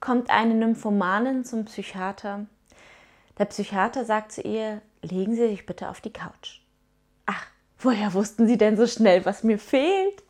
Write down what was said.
kommt eine Nymphomanin zum Psychiater. Der Psychiater sagt zu ihr, legen Sie sich bitte auf die Couch. Ach, woher wussten Sie denn so schnell, was mir fehlt?